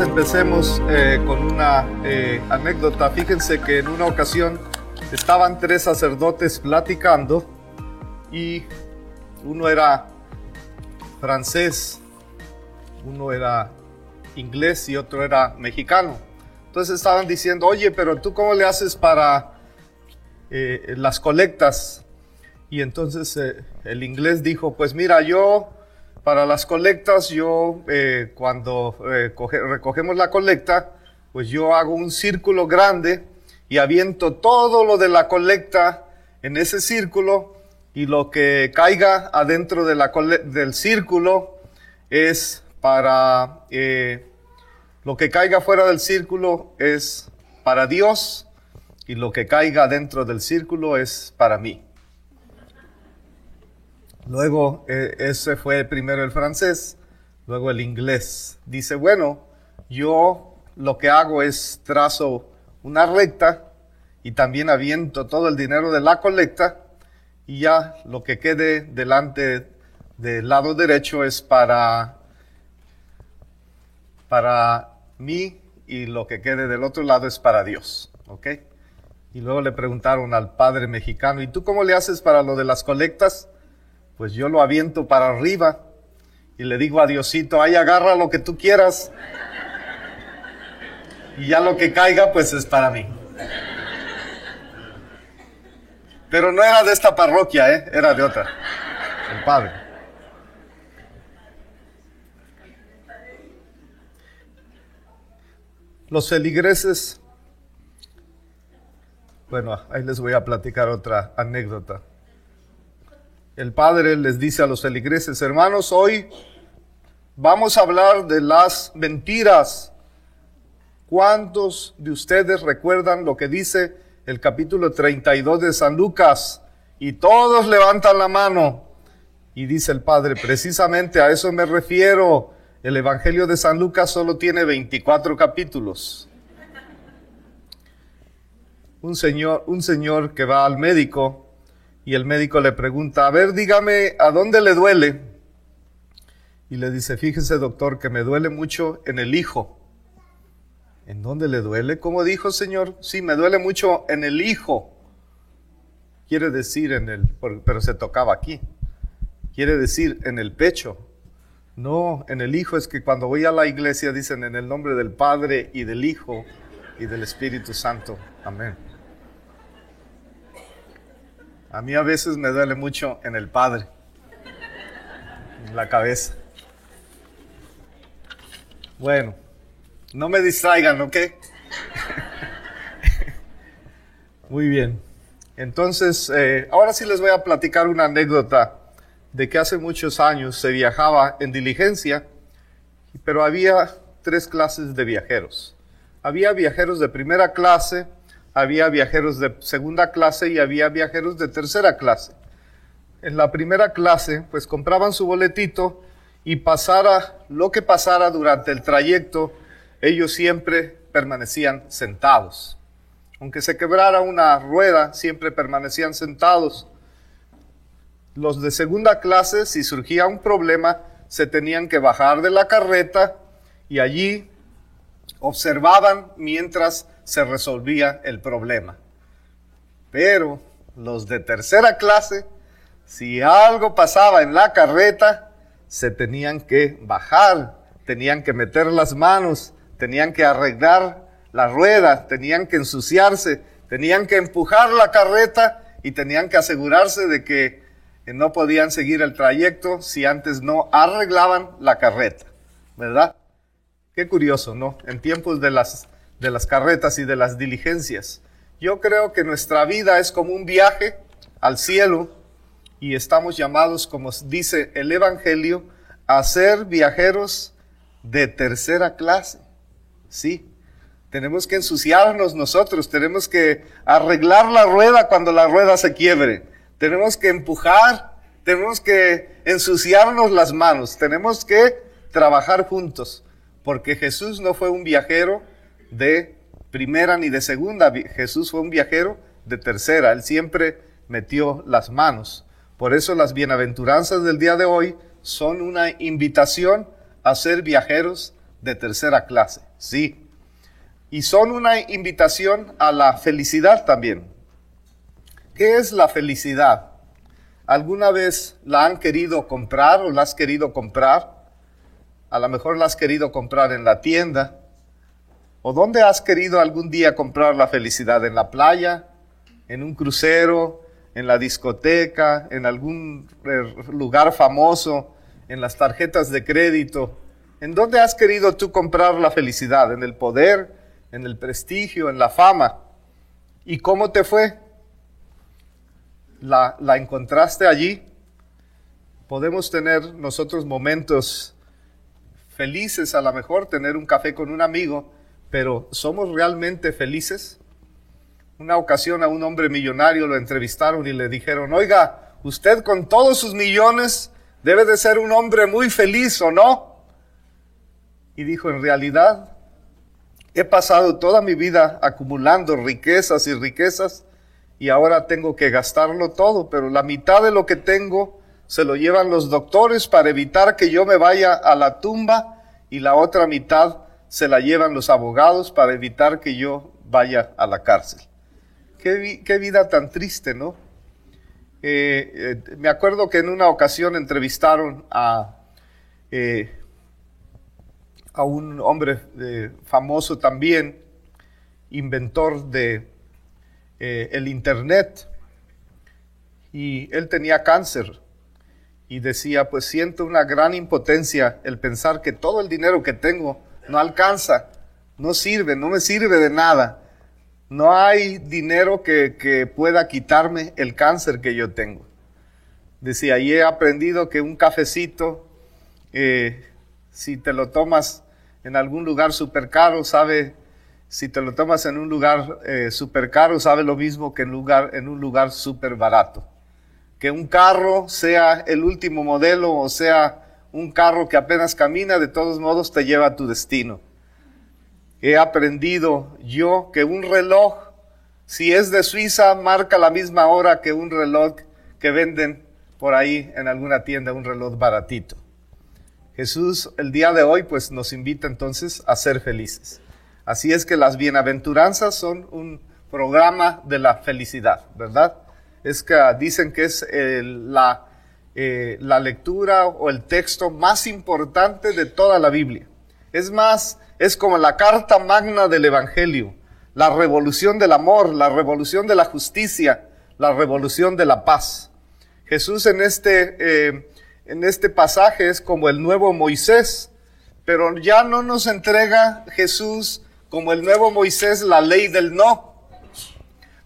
empecemos eh, con una eh, anécdota. Fíjense que en una ocasión estaban tres sacerdotes platicando y uno era francés, uno era inglés y otro era mexicano. Entonces estaban diciendo, oye, pero tú cómo le haces para eh, las colectas? Y entonces el inglés dijo, pues mira, yo para las colectas, yo eh, cuando eh, recogemos la colecta, pues yo hago un círculo grande y aviento todo lo de la colecta en ese círculo y lo que caiga adentro del círculo es para, eh, lo que caiga fuera del círculo es para Dios y lo que caiga dentro del círculo es para mí. Luego, eh, ese fue primero el francés, luego el inglés. Dice, bueno, yo lo que hago es trazo una recta y también aviento todo el dinero de la colecta y ya lo que quede delante del lado derecho es para, para mí y lo que quede del otro lado es para Dios. Y luego le preguntaron al padre mexicano, ¿y tú cómo le haces para lo de las colectas? Pues yo lo aviento para arriba y le digo a Diosito, ahí agarra lo que tú quieras. Y ya lo que caiga, pues es para mí. Pero no era de esta parroquia, ¿eh? era de otra. El padre. Los feligreses, bueno, ahí les voy a platicar otra anécdota el Padre les dice a los feligreses, hermanos, hoy vamos a hablar de las mentiras. ¿Cuántos de ustedes recuerdan lo que dice el capítulo 32 de San Lucas? Y todos levantan la mano. Y dice el Padre, precisamente a eso me refiero. El Evangelio de San Lucas solo tiene 24 capítulos. Un señor, un señor que va al médico y el médico le pregunta, a ver, dígame, ¿a dónde le duele? Y le dice, fíjese doctor, que me duele mucho en el hijo. ¿En dónde le duele? ¿Cómo dijo señor? Sí, me duele mucho en el hijo. Quiere decir en el, pero se tocaba aquí. Quiere decir en el pecho. No, en el hijo es que cuando voy a la iglesia dicen en el nombre del Padre y del Hijo y del Espíritu Santo. Amén. A mí a veces me duele mucho en el Padre, en la cabeza. Bueno, no me distraigan, ¿ok? Muy bien. Entonces, eh, ahora sí les voy a platicar una anécdota de que hace muchos años se viajaba en diligencia, pero había tres clases de viajeros. Había viajeros de primera clase, había viajeros de segunda clase y había viajeros de tercera clase. En la primera clase, pues compraban su boletito y pasara lo que pasara durante el trayecto, ellos siempre permanecían sentados. Aunque se quebrara una rueda, siempre permanecían sentados. Los de segunda clase, si surgía un problema, se tenían que bajar de la carreta y allí observaban mientras se resolvía el problema. Pero los de tercera clase, si algo pasaba en la carreta, se tenían que bajar, tenían que meter las manos, tenían que arreglar la rueda, tenían que ensuciarse, tenían que empujar la carreta y tenían que asegurarse de que no podían seguir el trayecto si antes no arreglaban la carreta, ¿verdad? Qué curioso, ¿no? En tiempos de las de las carretas y de las diligencias. Yo creo que nuestra vida es como un viaje al cielo y estamos llamados, como dice el Evangelio, a ser viajeros de tercera clase. Sí, tenemos que ensuciarnos nosotros, tenemos que arreglar la rueda cuando la rueda se quiebre, tenemos que empujar, tenemos que ensuciarnos las manos, tenemos que trabajar juntos, porque Jesús no fue un viajero de primera ni de segunda. Jesús fue un viajero de tercera. Él siempre metió las manos. Por eso las bienaventuranzas del día de hoy son una invitación a ser viajeros de tercera clase, sí. Y son una invitación a la felicidad también. ¿Qué es la felicidad? ¿Alguna vez la han querido comprar o la has querido comprar? A lo mejor la has querido comprar en la tienda. ¿O dónde has querido algún día comprar la felicidad? ¿En la playa? ¿En un crucero? ¿En la discoteca? ¿En algún eh, lugar famoso? ¿En las tarjetas de crédito? ¿En dónde has querido tú comprar la felicidad? ¿En el poder? ¿En el prestigio? ¿En la fama? ¿Y cómo te fue? ¿La, la encontraste allí? Podemos tener nosotros momentos felices, a lo mejor tener un café con un amigo, pero ¿somos realmente felices? Una ocasión a un hombre millonario lo entrevistaron y le dijeron, oiga, usted con todos sus millones debe de ser un hombre muy feliz, ¿o no? Y dijo, en realidad, he pasado toda mi vida acumulando riquezas y riquezas y ahora tengo que gastarlo todo, pero la mitad de lo que tengo se lo llevan los doctores para evitar que yo me vaya a la tumba y la otra mitad se la llevan los abogados para evitar que yo vaya a la cárcel. Qué, vida tan triste, ¿no? Eh, eh, me acuerdo que en una ocasión entrevistaron a, eh, a un hombre famoso también, inventor de el Internet, y él tenía cáncer y decía, pues siento una gran impotencia el pensar que todo el dinero que tengo no alcanza, no sirve, no me sirve de nada. No hay dinero que, pueda quitarme el cáncer que yo tengo. Decía, y he aprendido que un cafecito, eh, si te lo tomas en algún lugar súper caro, sabe, si te lo tomas en un lugar eh, súper caro, sabe lo mismo que en, lugar, en un lugar súper barato. Que un carro sea el último modelo o sea un carro que apenas camina, de todos modos te lleva a tu destino. He aprendido yo que un reloj, si es de Suiza, marca la misma hora que un reloj que venden por ahí en alguna tienda, un reloj baratito. Jesús el día de hoy pues nos invita entonces a ser felices. Así es que las bienaventuranzas son un programa de la felicidad, ¿verdad? Es que dicen que es la eh, la lectura o el texto más importante de toda la Biblia. Es más, es como la carta magna del Evangelio, la revolución del amor, la revolución de la justicia, la revolución de la paz. Jesús en este, eh, en este pasaje es como el nuevo Moisés, pero ya no nos entrega Jesús como el nuevo Moisés la ley del no,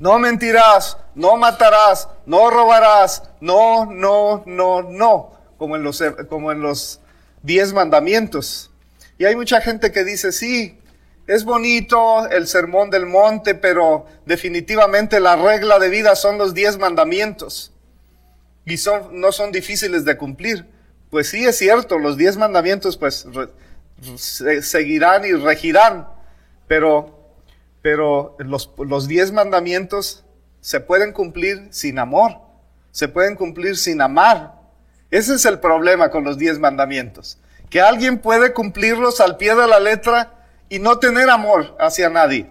no mentirás, no matarás, no robarás, no, no, no, no, como en los, como en los diez mandamientos. Y hay mucha gente que dice, sí, es bonito el sermón del monte, pero definitivamente la regla de vida son los diez mandamientos. Y son, no son difíciles de cumplir. Pues sí, es cierto, los diez mandamientos pues seguirán y regirán, pero pero los, diez mandamientos se pueden cumplir sin amor, se pueden cumplir sin amar. Ese es el problema con los diez mandamientos, que alguien puede cumplirlos al pie de la letra y no tener amor hacia nadie.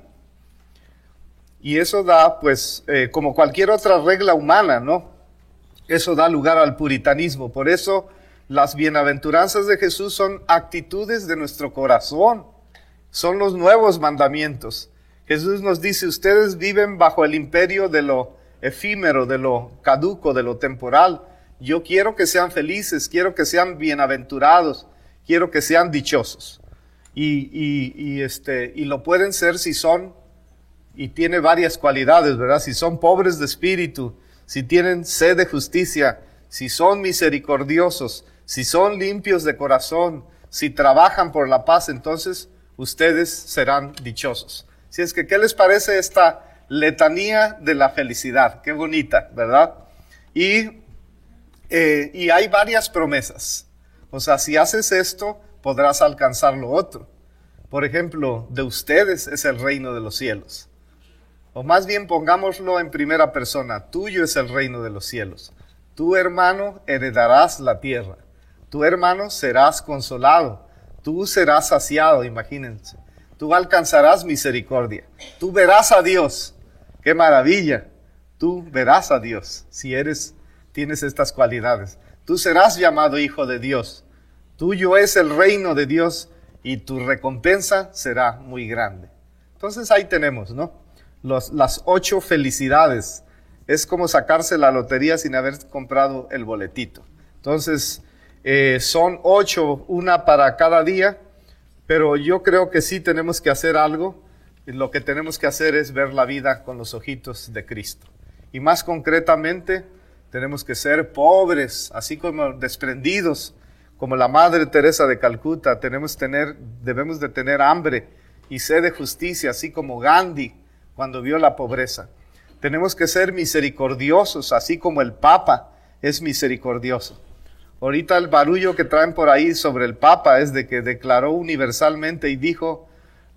Y eso da, pues, eh, como cualquier otra regla humana, ¿no? Eso da lugar al puritanismo. Por eso las bienaventuranzas de Jesús son actitudes de nuestro corazón, son los nuevos mandamientos. Jesús nos dice, ustedes viven bajo el imperio de lo efímero, de lo caduco, de lo temporal. Yo quiero que sean felices, quiero que sean bienaventurados, quiero que sean dichosos. Y, y, este, y lo pueden ser si son, y tiene varias cualidades, ¿verdad? Si son pobres de espíritu, si tienen sed de justicia, si son misericordiosos, si son limpios de corazón, si trabajan por la paz, entonces ustedes serán dichosos. Si es que, ¿qué les parece esta letanía de la felicidad? Qué bonita, ¿verdad? Y, eh, y hay varias promesas. O sea, si haces esto, podrás alcanzar lo otro. Por ejemplo, de ustedes es el reino de los cielos. O más bien pongámoslo en primera persona, tuyo es el reino de los cielos. Tu hermano heredarás la tierra. Tu hermano serás consolado. Tú serás saciado, imagínense. Tú alcanzarás misericordia. Tú verás a Dios. Qué maravilla. Tú verás a Dios si eres tienes estas cualidades. Tú serás llamado hijo de Dios. Tuyo es el reino de Dios y tu recompensa será muy grande. Entonces ahí tenemos, ¿no? las ocho felicidades. Es como sacarse la lotería sin haber comprado el boletito. Entonces, eh, son ocho, una para cada día, pero yo creo que sí tenemos que hacer algo. Y lo que tenemos que hacer es ver la vida con los ojitos de Cristo. Y más concretamente, tenemos que ser pobres, así como desprendidos, como la Madre Teresa de Calcuta. Tenemos tener, debemos de tener hambre y sed de justicia, así como Gandhi cuando vio la pobreza. Tenemos que ser misericordiosos, así como el Papa es misericordioso. Ahorita el barullo que traen por ahí sobre el Papa es de que declaró universalmente y dijo,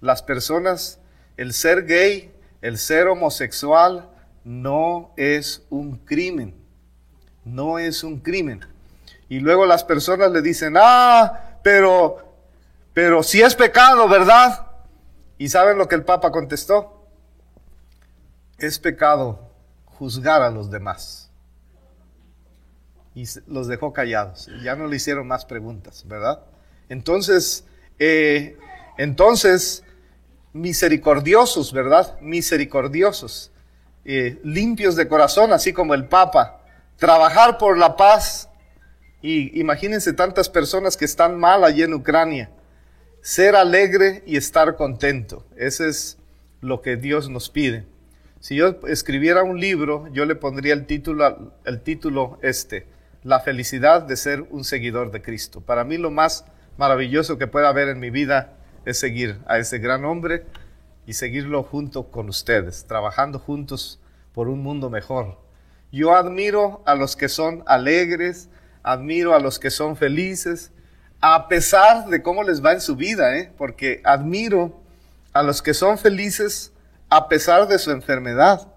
las personas, el ser gay, el ser homosexual, no es un crimen. No es un crimen. Y luego las personas le dicen, ah, pero, pero si es pecado, ¿verdad? ¿Y saben lo que el Papa contestó? Es pecado juzgar a los demás y los dejó callados. Ya no le hicieron más preguntas, ¿verdad? Entonces, eh, entonces, misericordiosos, ¿verdad? Misericordiosos, eh, limpios de corazón, así como el Papa, trabajar por la paz. Y imagínense tantas personas que están mal allí en Ucrania. Ser alegre y estar contento. Ese es lo que Dios nos pide. Si yo escribiera un libro, yo le pondría el título, el título este, la felicidad de ser un seguidor de Cristo. Para mí lo más maravilloso que pueda haber en mi vida es seguir a ese gran hombre y seguirlo junto con ustedes, trabajando juntos por un mundo mejor. Yo admiro a los que son alegres, admiro a los que son felices, a pesar de cómo les va en su vida, ¿eh? porque admiro a los que son felices a pesar de su enfermedad.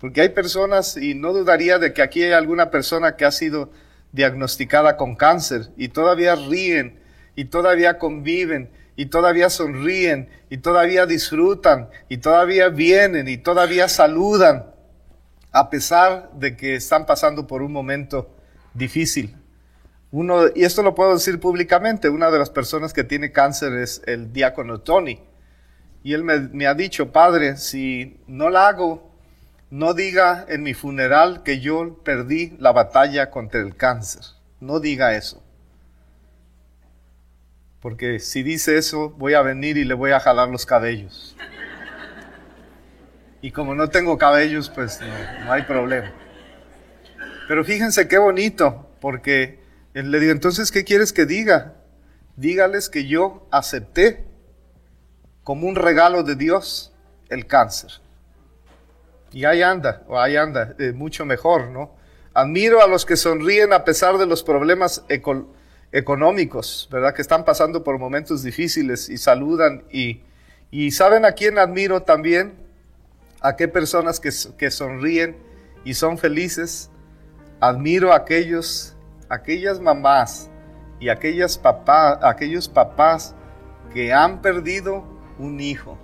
Porque hay personas, y no dudaría de que aquí hay alguna persona que ha sido diagnosticada con cáncer y todavía ríen y todavía conviven y todavía sonríen y todavía disfrutan y todavía vienen y todavía saludan a pesar de que están pasando por un momento difícil. Uno, y esto lo puedo decir públicamente, una de las personas que tiene cáncer es el diácono Tony. Y él me, me ha dicho, padre, si no la hago no diga en mi funeral que yo perdí la batalla contra el cáncer. No diga eso. Porque si dice eso, voy a venir y le voy a jalar los cabellos. Y como no tengo cabellos, pues no, hay problema. Pero fíjense qué bonito, porque él le digo, entonces, ¿qué quieres que diga? Dígales que yo acepté como un regalo de Dios el cáncer. Y ahí anda, o ahí anda, eh, mucho mejor, ¿no? Admiro a los que sonríen a pesar de los problemas económicos, ¿verdad? Que están pasando por momentos difíciles y saludan. Y, y ¿saben a quién admiro también? A qué personas que, que sonríen y son felices. Admiro a aquellos, aquellas mamás y aquellas papá, aquellos papás que han perdido un hijo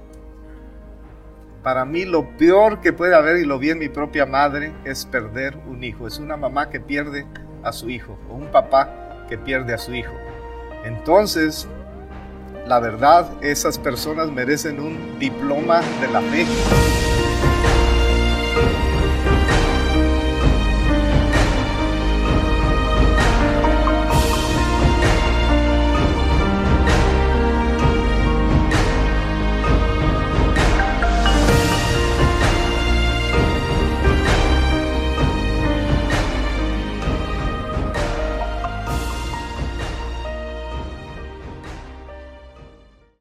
para mí lo peor que puede haber, y lo vi en mi propia madre, es perder un hijo. Es una mamá que pierde a su hijo o un papá que pierde a su hijo. Entonces, la verdad, esas personas merecen un diploma de la fe.